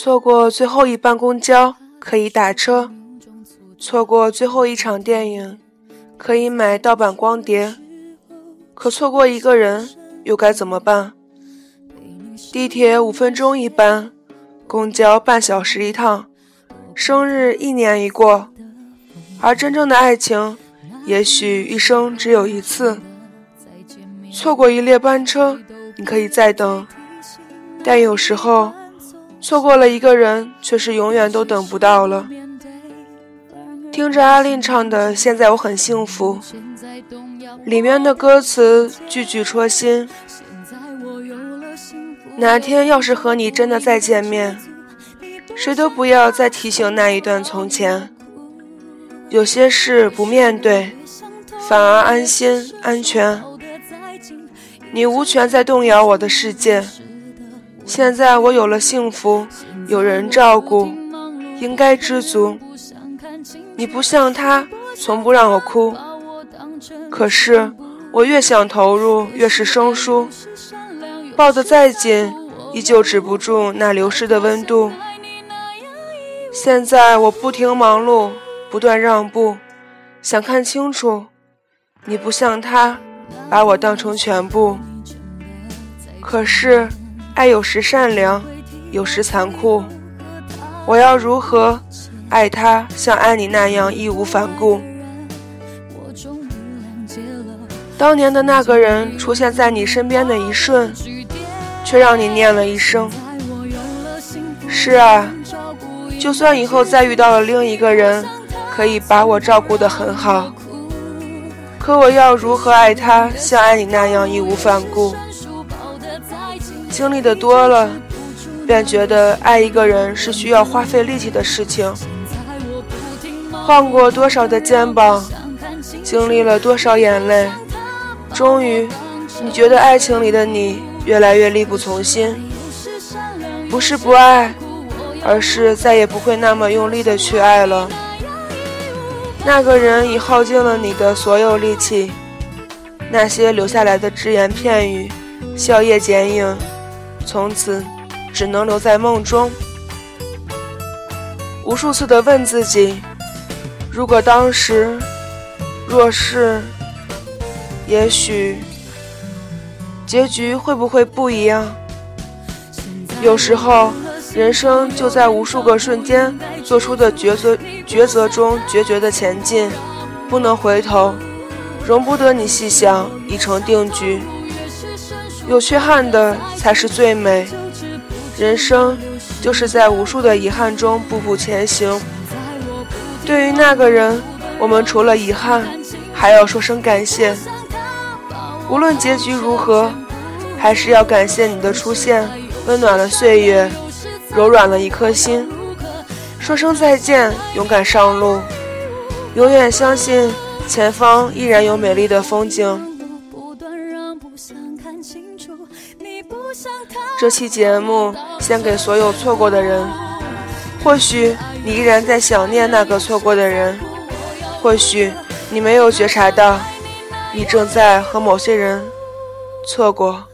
错过最后一班公交可以打车，错过最后一场电影可以买盗版光碟，可错过一个人又该怎么办？地铁五分钟一班，公交半小时一趟，生日一年一过，而真正的爱情，也许一生只有一次。错过一列班车，你可以再等，但有时候。错过了一个人，却是永远都等不到了。听着阿令唱的《现在我很幸福》，里面的歌词句句戳心。哪天要是和你真的再见面，谁都不要再提醒那一段从前。有些事不面对，反而安心安全。你无权再动摇我的世界。现在我有了幸福，有人照顾，应该知足。你不像他，从不让我哭。可是我越想投入，越是生疏。抱得再紧，依旧止不住那流失的温度。现在我不停忙碌，不断让步，想看清楚。你不像他，把我当成全部。可是。爱有时善良，有时残酷。我要如何爱他，像爱你那样义无反顾？当年的那个人出现在你身边的一瞬，却让你念了一生。是啊，就算以后再遇到了另一个人，可以把我照顾得很好，可我要如何爱他，像爱你那样义无反顾？经历的多了，便觉得爱一个人是需要花费力气的事情。晃过多少的肩膀，经历了多少眼泪，终于，你觉得爱情里的你越来越力不从心。不是不爱，而是再也不会那么用力的去爱了。那个人已耗尽了你的所有力气，那些留下来的只言片语，笑靥剪影。从此，只能留在梦中。无数次的问自己：如果当时，若是，也许，结局会不会不一样？有时候，人生就在无数个瞬间做出的抉择抉择中决绝的前进，不能回头，容不得你细想，已成定局。有缺憾的才是最美，人生就是在无数的遗憾中步步前行。对于那个人，我们除了遗憾，还要说声感谢。无论结局如何，还是要感谢你的出现，温暖了岁月，柔软了一颗心。说声再见，勇敢上路，永远相信前方依然有美丽的风景。这期节目献给所有错过的人，或许你依然在想念那个错过的人，或许你没有觉察到，你正在和某些人错过。